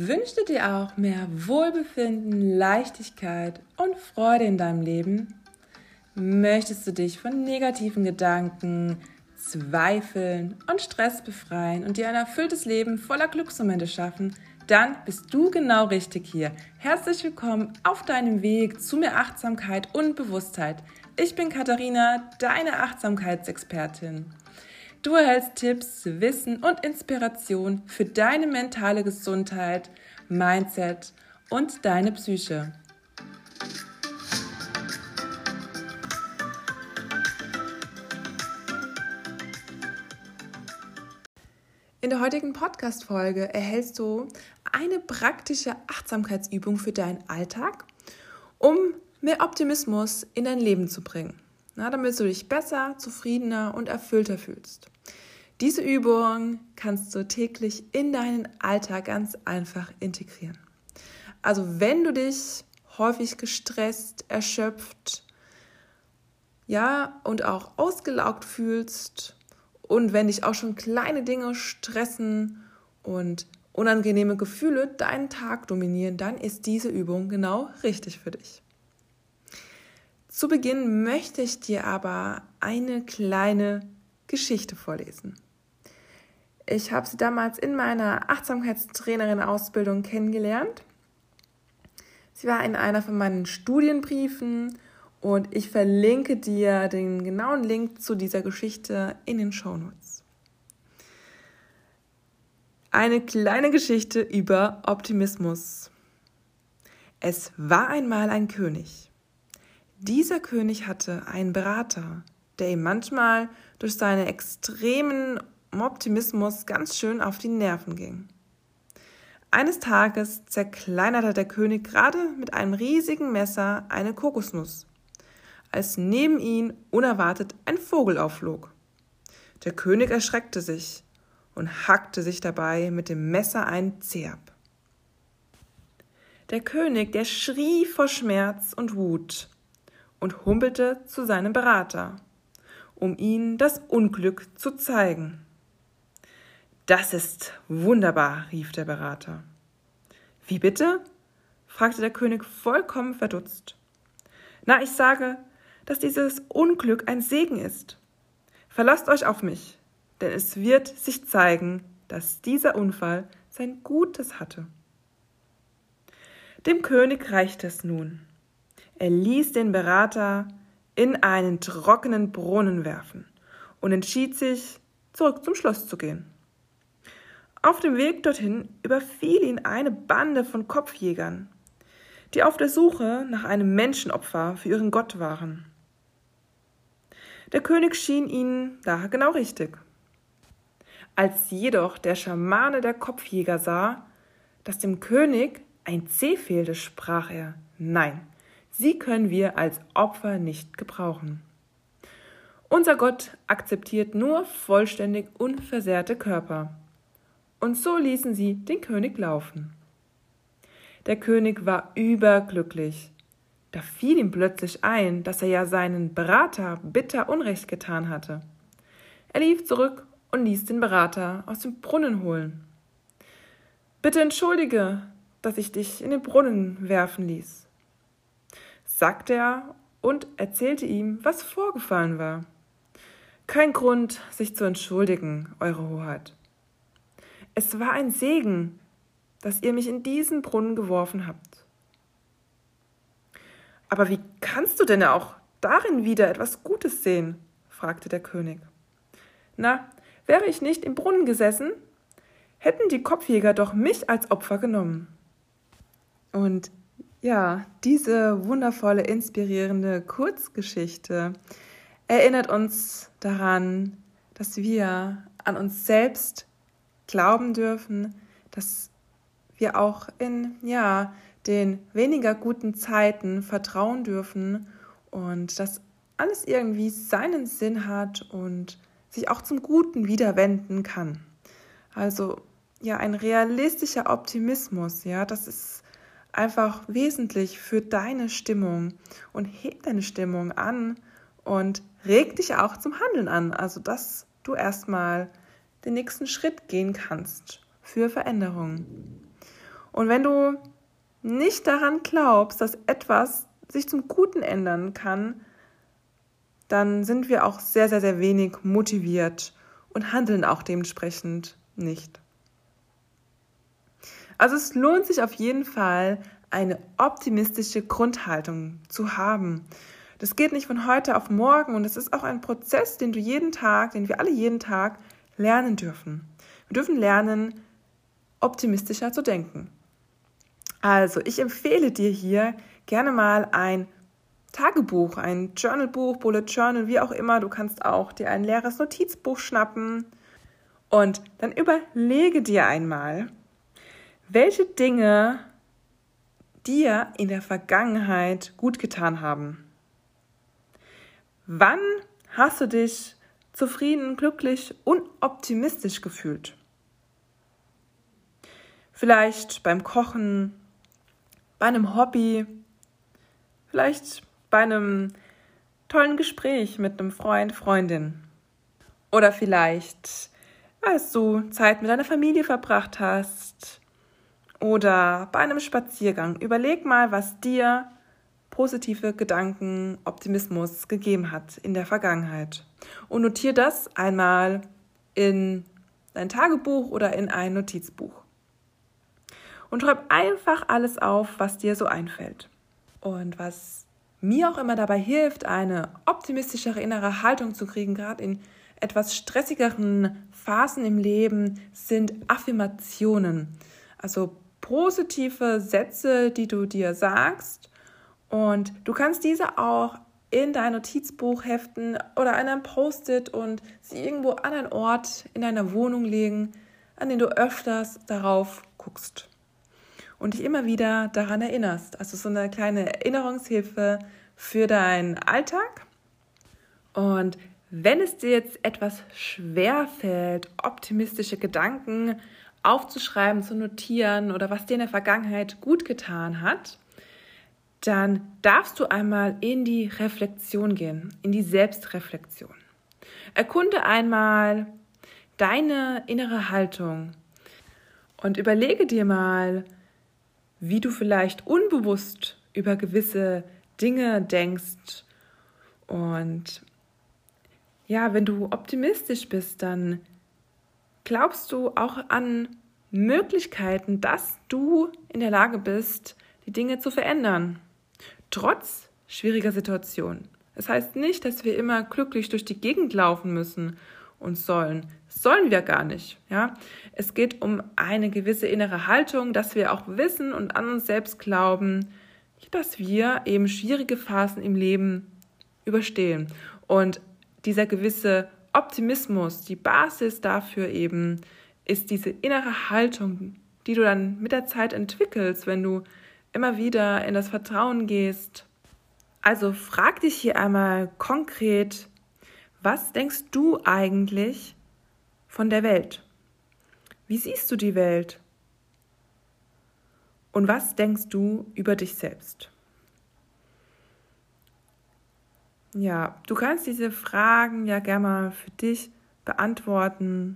Wünschst du dir auch mehr Wohlbefinden, Leichtigkeit und Freude in deinem Leben? Möchtest du dich von negativen Gedanken, Zweifeln und Stress befreien und dir ein erfülltes Leben voller Glücksmomente schaffen? Dann bist du genau richtig hier. Herzlich willkommen auf deinem Weg zu mehr Achtsamkeit und Bewusstheit. Ich bin Katharina, deine Achtsamkeitsexpertin. Du erhältst Tipps, Wissen und Inspiration für deine mentale Gesundheit, Mindset und deine Psyche. In der heutigen Podcast-Folge erhältst du eine praktische Achtsamkeitsübung für deinen Alltag, um mehr Optimismus in dein Leben zu bringen na, damit du dich besser, zufriedener und erfüllter fühlst. Diese Übung kannst du täglich in deinen Alltag ganz einfach integrieren. Also wenn du dich häufig gestresst, erschöpft, ja, und auch ausgelaugt fühlst und wenn dich auch schon kleine Dinge stressen und unangenehme Gefühle deinen Tag dominieren, dann ist diese Übung genau richtig für dich. Zu Beginn möchte ich dir aber eine kleine Geschichte vorlesen. Ich habe sie damals in meiner Achtsamkeitstrainerin-Ausbildung kennengelernt. Sie war in einer von meinen Studienbriefen und ich verlinke dir den genauen Link zu dieser Geschichte in den Shownotes. Eine kleine Geschichte über Optimismus. Es war einmal ein König. Dieser König hatte einen Berater, der ihm manchmal durch seinen extremen Optimismus ganz schön auf die Nerven ging. Eines Tages zerkleinerte der König gerade mit einem riesigen Messer eine Kokosnuss, als neben ihn unerwartet ein Vogel aufflog. Der König erschreckte sich und hackte sich dabei mit dem Messer ein Zeh ab. Der König, der schrie vor Schmerz und Wut und humpelte zu seinem Berater, um ihm das Unglück zu zeigen. Das ist wunderbar, rief der Berater. Wie bitte? fragte der König vollkommen verdutzt. Na, ich sage, dass dieses Unglück ein Segen ist. Verlasst euch auf mich, denn es wird sich zeigen, dass dieser Unfall sein Gutes hatte. Dem König reicht es nun. Er ließ den Berater in einen trockenen Brunnen werfen und entschied sich, zurück zum Schloss zu gehen. Auf dem Weg dorthin überfiel ihn eine Bande von Kopfjägern, die auf der Suche nach einem Menschenopfer für ihren Gott waren. Der König schien ihnen daher genau richtig. Als jedoch der Schamane der Kopfjäger sah, dass dem König ein Zeh fehlte, sprach er Nein, Sie können wir als Opfer nicht gebrauchen. Unser Gott akzeptiert nur vollständig unversehrte Körper. Und so ließen sie den König laufen. Der König war überglücklich. Da fiel ihm plötzlich ein, dass er ja seinen Berater bitter Unrecht getan hatte. Er lief zurück und ließ den Berater aus dem Brunnen holen. Bitte entschuldige, dass ich dich in den Brunnen werfen ließ sagte er und erzählte ihm, was vorgefallen war. Kein Grund, sich zu entschuldigen, Eure Hoheit. Es war ein Segen, dass ihr mich in diesen Brunnen geworfen habt. Aber wie kannst du denn auch darin wieder etwas Gutes sehen? fragte der König. Na, wäre ich nicht im Brunnen gesessen, hätten die Kopfjäger doch mich als Opfer genommen. Und ja, diese wundervolle, inspirierende Kurzgeschichte erinnert uns daran, dass wir an uns selbst glauben dürfen, dass wir auch in ja, den weniger guten Zeiten vertrauen dürfen und dass alles irgendwie seinen Sinn hat und sich auch zum Guten wieder wenden kann. Also ja, ein realistischer Optimismus, ja, das ist einfach wesentlich für deine Stimmung und heb deine Stimmung an und reg dich auch zum Handeln an. Also, dass du erstmal den nächsten Schritt gehen kannst für Veränderung. Und wenn du nicht daran glaubst, dass etwas sich zum Guten ändern kann, dann sind wir auch sehr, sehr, sehr wenig motiviert und handeln auch dementsprechend nicht. Also es lohnt sich auf jeden Fall, eine optimistische Grundhaltung zu haben. Das geht nicht von heute auf morgen und es ist auch ein Prozess, den du jeden Tag, den wir alle jeden Tag lernen dürfen. Wir dürfen lernen, optimistischer zu denken. Also, ich empfehle dir hier gerne mal ein Tagebuch, ein Journalbuch, Bullet Journal, wie auch immer. Du kannst auch dir ein leeres Notizbuch schnappen und dann überlege dir einmal, welche Dinge dir in der Vergangenheit gut getan haben. Wann hast du dich zufrieden, glücklich und optimistisch gefühlt? Vielleicht beim Kochen, bei einem Hobby, vielleicht bei einem tollen Gespräch mit einem Freund, Freundin. Oder vielleicht, als du Zeit mit deiner Familie verbracht hast. Oder bei einem Spaziergang. Überleg mal, was dir positive Gedanken, Optimismus gegeben hat in der Vergangenheit. Und notiere das einmal in dein Tagebuch oder in ein Notizbuch. Und schreib einfach alles auf, was dir so einfällt. Und was mir auch immer dabei hilft, eine optimistischere innere Haltung zu kriegen, gerade in etwas stressigeren Phasen im Leben, sind Affirmationen. Also positive Sätze, die du dir sagst. Und du kannst diese auch in dein Notizbuch heften oder an einem Post-it und sie irgendwo an einen Ort in deiner Wohnung legen, an den du öfters darauf guckst und dich immer wieder daran erinnerst. Also so eine kleine Erinnerungshilfe für deinen Alltag. Und wenn es dir jetzt etwas schwer fällt, optimistische Gedanken aufzuschreiben, zu notieren oder was dir in der Vergangenheit gut getan hat, dann darfst du einmal in die Reflexion gehen, in die Selbstreflexion. Erkunde einmal deine innere Haltung und überlege dir mal, wie du vielleicht unbewusst über gewisse Dinge denkst. Und ja, wenn du optimistisch bist, dann glaubst du auch an Möglichkeiten, dass du in der Lage bist, die Dinge zu verändern, trotz schwieriger Situationen. Das heißt nicht, dass wir immer glücklich durch die Gegend laufen müssen und sollen. Das sollen wir gar nicht. Ja? Es geht um eine gewisse innere Haltung, dass wir auch wissen und an uns selbst glauben, dass wir eben schwierige Phasen im Leben überstehen. Und dieser gewisse Optimismus, die Basis dafür eben, ist diese innere Haltung, die du dann mit der Zeit entwickelst, wenn du immer wieder in das Vertrauen gehst. Also frag dich hier einmal konkret, was denkst du eigentlich von der Welt? Wie siehst du die Welt? Und was denkst du über dich selbst? Ja, du kannst diese Fragen ja gerne mal für dich beantworten.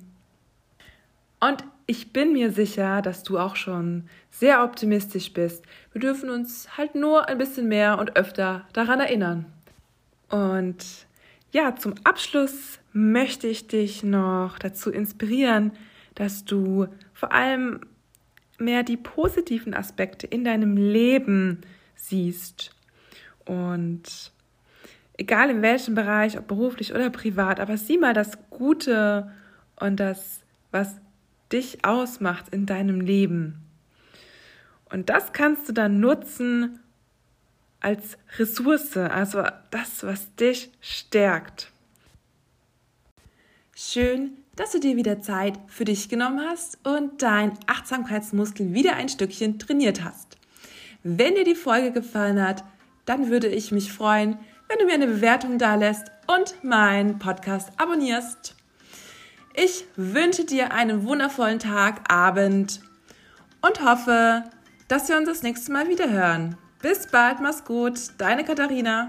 Und ich bin mir sicher, dass du auch schon sehr optimistisch bist. Wir dürfen uns halt nur ein bisschen mehr und öfter daran erinnern. Und ja, zum Abschluss möchte ich dich noch dazu inspirieren, dass du vor allem mehr die positiven Aspekte in deinem Leben siehst. Und egal in welchem Bereich, ob beruflich oder privat, aber sieh mal das Gute und das, was dich ausmacht in deinem Leben. Und das kannst du dann nutzen als Ressource, also das, was dich stärkt. Schön, dass du dir wieder Zeit für dich genommen hast und dein Achtsamkeitsmuskel wieder ein Stückchen trainiert hast. Wenn dir die Folge gefallen hat, dann würde ich mich freuen, wenn du mir eine Bewertung da lässt und meinen Podcast abonnierst. Ich wünsche dir einen wundervollen Tag, Abend und hoffe, dass wir uns das nächste Mal wieder hören. Bis bald, mach's gut, deine Katharina.